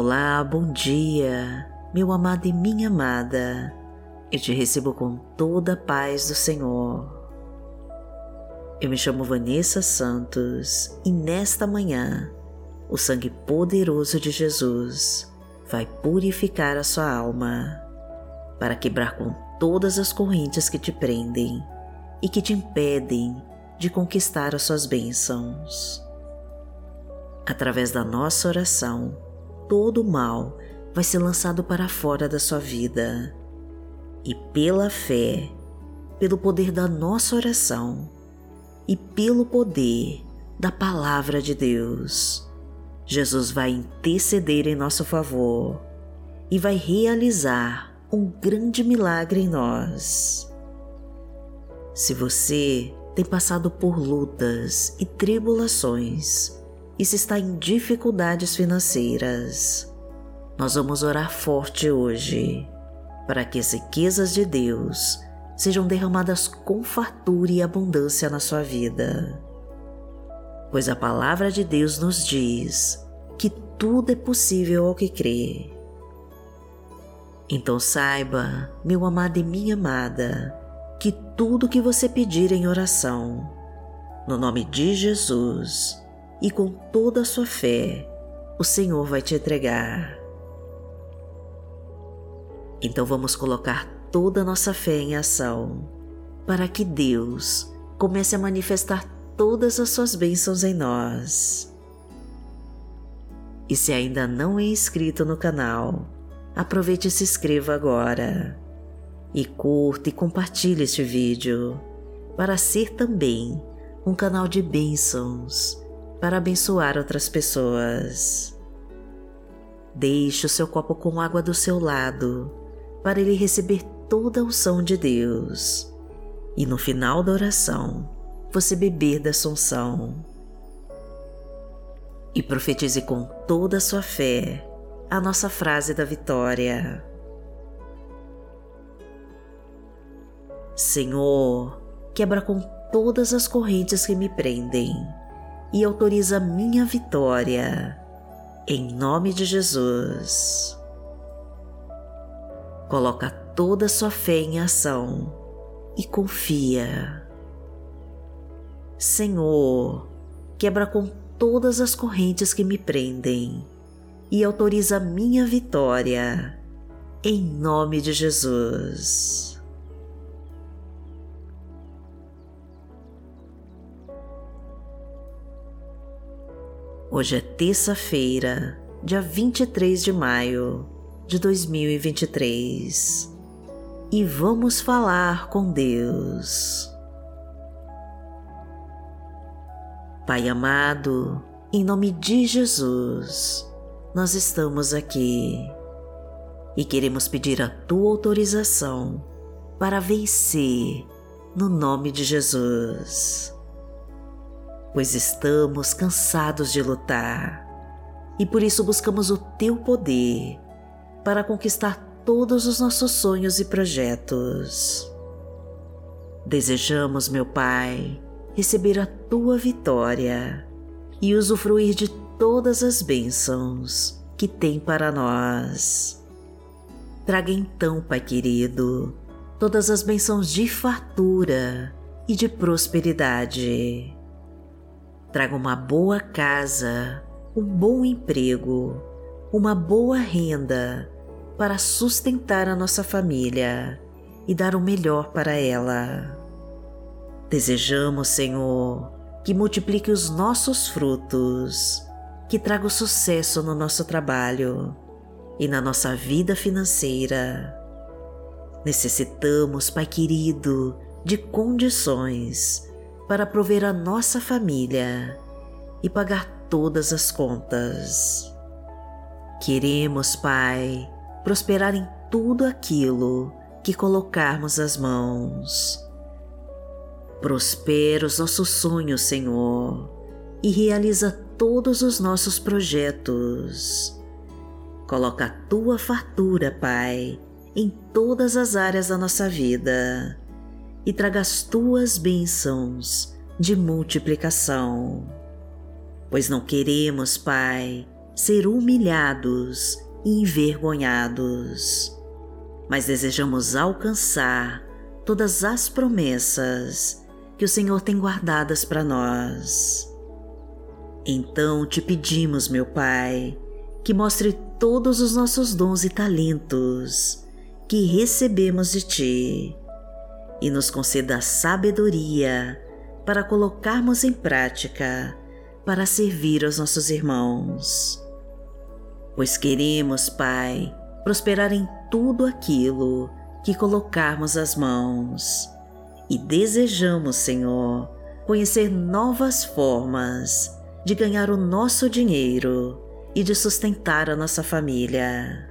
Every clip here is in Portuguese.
Olá, bom dia, meu amado e minha amada. Eu te recebo com toda a paz do Senhor. Eu me chamo Vanessa Santos e nesta manhã o sangue poderoso de Jesus vai purificar a sua alma para quebrar com todas as correntes que te prendem e que te impedem de conquistar as suas bênçãos. Através da nossa oração, todo o mal vai ser lançado para fora da sua vida. E pela fé, pelo poder da nossa oração e pelo poder da palavra de Deus, Jesus vai interceder em nosso favor e vai realizar um grande milagre em nós. Se você tem passado por lutas e tribulações, e se está em dificuldades financeiras, nós vamos orar forte hoje para que as riquezas de Deus sejam derramadas com fartura e abundância na sua vida. Pois a palavra de Deus nos diz que tudo é possível ao que crê. Então saiba, meu amado e minha amada, que tudo que você pedir em oração, no nome de Jesus, e com toda a sua fé, o Senhor vai te entregar. Então vamos colocar toda a nossa fé em ação para que Deus comece a manifestar todas as suas bênçãos em nós. E se ainda não é inscrito no canal, aproveite e se inscreva agora. E curta e compartilhe este vídeo para ser também um canal de bênçãos para abençoar outras pessoas. Deixe o seu copo com água do seu lado para ele receber toda a unção de Deus e no final da oração você beber da unção. E profetize com toda a sua fé a nossa frase da vitória. Senhor, quebra com todas as correntes que me prendem e autoriza minha vitória. Em nome de Jesus. Coloca toda a sua fé em ação e confia. Senhor, quebra com todas as correntes que me prendem e autoriza minha vitória. Em nome de Jesus. Hoje é terça-feira, dia 23 de maio de 2023 e vamos falar com Deus. Pai amado, em nome de Jesus, nós estamos aqui e queremos pedir a tua autorização para vencer no nome de Jesus pois estamos cansados de lutar e por isso buscamos o Teu poder para conquistar todos os nossos sonhos e projetos. Desejamos, meu Pai, receber a Tua vitória e usufruir de todas as bênçãos que tem para nós. Traga então, Pai querido, todas as bênçãos de fartura e de prosperidade traga uma boa casa, um bom emprego, uma boa renda para sustentar a nossa família e dar o melhor para ela. Desejamos, Senhor, que multiplique os nossos frutos, que traga o sucesso no nosso trabalho e na nossa vida financeira. Necessitamos, Pai querido, de condições para prover a nossa família e pagar todas as contas. Queremos, Pai, prosperar em tudo aquilo que colocarmos as mãos. Prospera os nossos sonhos, Senhor, e realiza todos os nossos projetos. Coloca a tua fartura, Pai, em todas as áreas da nossa vida e traga as tuas bênçãos de multiplicação. Pois não queremos, Pai, ser humilhados e envergonhados, mas desejamos alcançar todas as promessas que o Senhor tem guardadas para nós. Então te pedimos, meu Pai, que mostre todos os nossos dons e talentos que recebemos de Ti e nos conceda sabedoria para colocarmos em prática para servir aos nossos irmãos. Pois queremos, Pai, prosperar em tudo aquilo que colocarmos as mãos e desejamos, Senhor, conhecer novas formas de ganhar o nosso dinheiro e de sustentar a nossa família.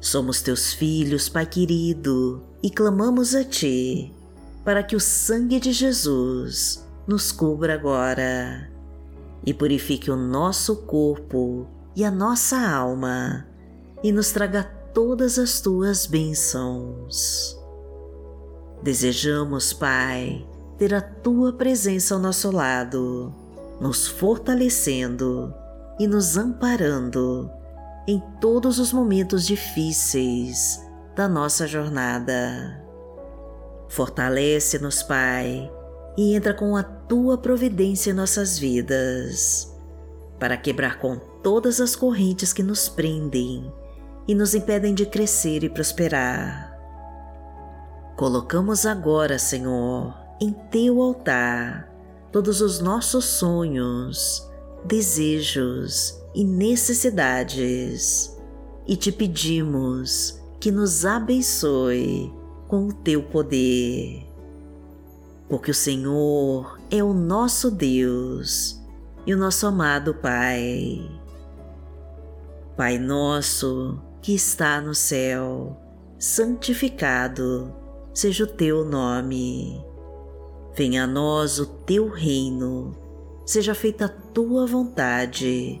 Somos teus filhos, Pai querido, e clamamos a Ti para que o sangue de Jesus nos cubra agora e purifique o nosso corpo e a nossa alma e nos traga todas as tuas bênçãos. Desejamos, Pai, ter a tua presença ao nosso lado, nos fortalecendo e nos amparando em todos os momentos difíceis da nossa jornada. Fortalece-nos, Pai, e entra com a tua providência em nossas vidas, para quebrar com todas as correntes que nos prendem e nos impedem de crescer e prosperar. Colocamos agora, Senhor, em teu altar todos os nossos sonhos, desejos e necessidades e te pedimos que nos abençoe com o teu poder. Porque o Senhor é o nosso Deus e o nosso amado Pai. Pai nosso que está no céu, santificado seja o teu nome. Venha a nós o teu reino, seja feita a tua vontade,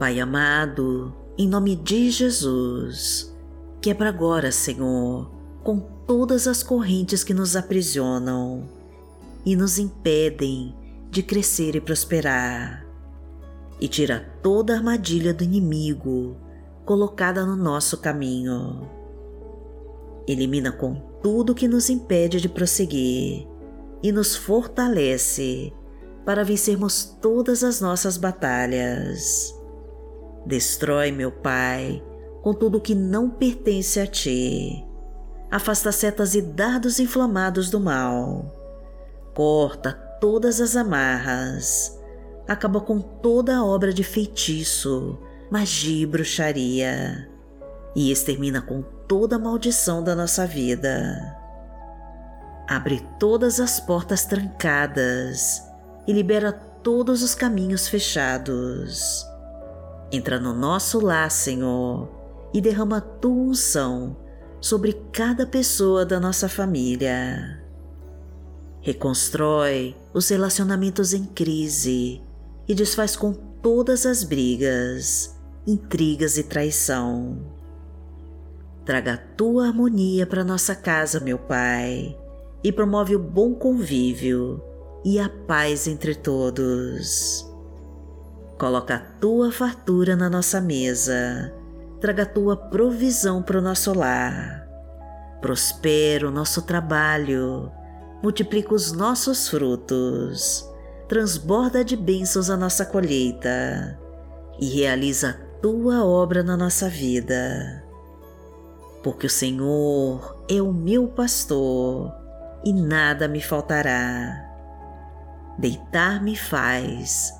Pai amado, em nome de Jesus, quebra agora, Senhor, com todas as correntes que nos aprisionam e nos impedem de crescer e prosperar, e tira toda a armadilha do inimigo colocada no nosso caminho. Elimina com tudo que nos impede de prosseguir e nos fortalece para vencermos todas as nossas batalhas. Destrói, meu Pai, com tudo que não pertence a Ti. Afasta setas e dardos inflamados do mal. Corta todas as amarras. Acaba com toda a obra de feitiço, magia e bruxaria. E extermina com toda a maldição da nossa vida. Abre todas as portas trancadas e libera todos os caminhos fechados Entra no nosso lar, Senhor, e derrama a tua unção sobre cada pessoa da nossa família. Reconstrói os relacionamentos em crise e desfaz com todas as brigas, intrigas e traição. Traga a tua harmonia para nossa casa, meu Pai, e promove o bom convívio e a paz entre todos. Coloca a tua fartura na nossa mesa, traga a tua provisão para o nosso lar. Prospera o nosso trabalho, multiplica os nossos frutos, transborda de bênçãos a nossa colheita e realiza a tua obra na nossa vida. Porque o Senhor é o meu pastor e nada me faltará. Deitar-me faz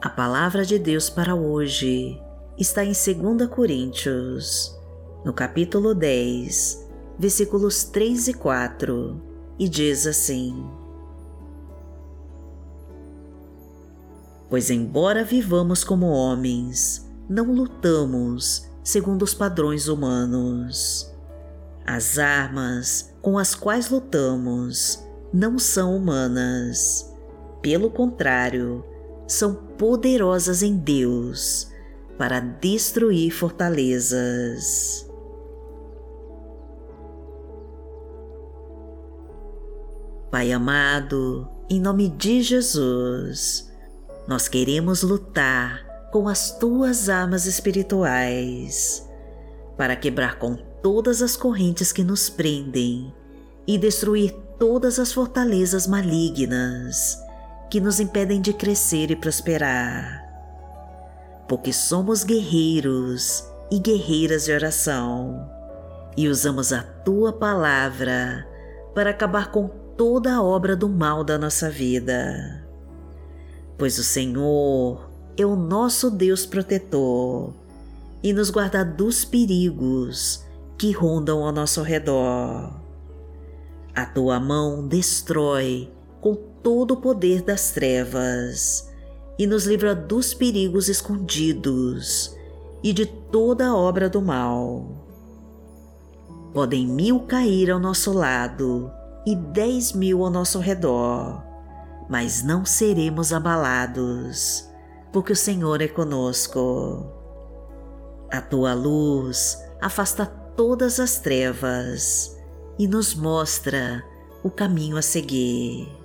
A palavra de Deus para hoje está em 2 Coríntios, no capítulo 10, versículos 3 e 4, e diz assim: Pois, embora vivamos como homens, não lutamos segundo os padrões humanos. As armas com as quais lutamos não são humanas. Pelo contrário, são poderosas em Deus para destruir fortalezas. Pai amado, em nome de Jesus, nós queremos lutar com as tuas armas espirituais para quebrar com todas as correntes que nos prendem e destruir todas as fortalezas malignas que nos impedem de crescer e prosperar. Porque somos guerreiros e guerreiras de oração e usamos a tua palavra para acabar com toda a obra do mal da nossa vida. Pois o Senhor é o nosso Deus protetor e nos guarda dos perigos que rondam ao nosso redor. A tua mão destrói com todo o poder das trevas e nos livra dos perigos escondidos e de toda a obra do mal. Podem mil cair ao nosso lado e dez mil ao nosso redor, mas não seremos abalados, porque o Senhor é conosco. A tua luz afasta todas as trevas e nos mostra o caminho a seguir.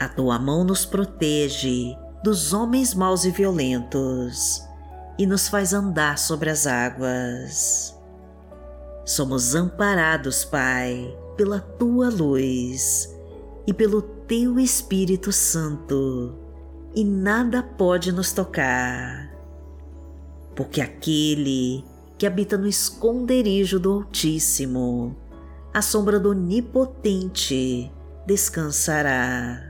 A tua mão nos protege dos homens maus e violentos e nos faz andar sobre as águas. Somos amparados, Pai, pela tua luz e pelo teu Espírito Santo, e nada pode nos tocar. Porque aquele que habita no esconderijo do Altíssimo, à sombra do Onipotente, descansará.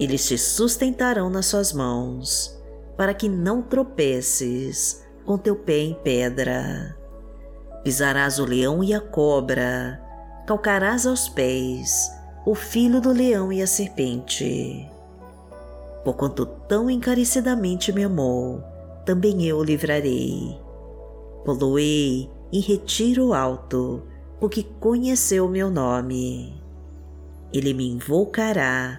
Eles te sustentarão nas suas mãos, para que não tropeces com teu pé em pedra. Pisarás o leão e a cobra, calcarás aos pés o filho do leão e a serpente. Porquanto tão encarecidamente me amou, também eu o livrarei. Poloei em retiro alto, porque conheceu meu nome. Ele me invocará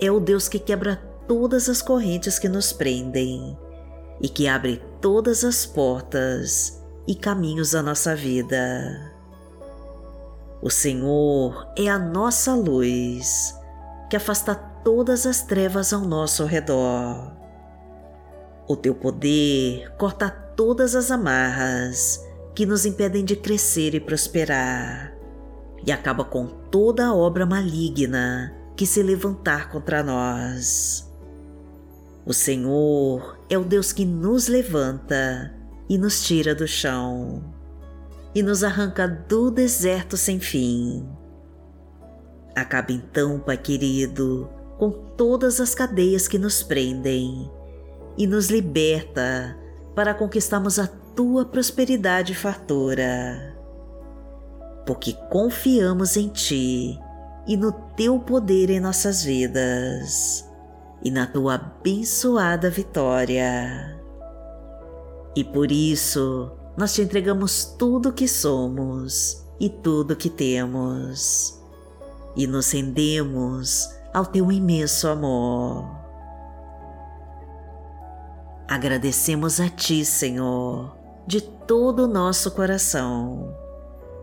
é o Deus que quebra todas as correntes que nos prendem e que abre todas as portas e caminhos da nossa vida. O Senhor é a nossa luz que afasta todas as trevas ao nosso redor. O teu poder corta todas as amarras que nos impedem de crescer e prosperar e acaba com toda obra maligna que se levantar contra nós. O Senhor é o Deus que nos levanta e nos tira do chão e nos arranca do deserto sem fim. Acaba então, Pai querido, com todas as cadeias que nos prendem e nos liberta para conquistarmos a tua prosperidade e fartura. Porque confiamos em ti e no teu poder em nossas vidas e na tua abençoada vitória. E por isso, nós te entregamos tudo o que somos e tudo o que temos, e nos rendemos ao teu imenso amor. Agradecemos a Ti, Senhor, de todo o nosso coração,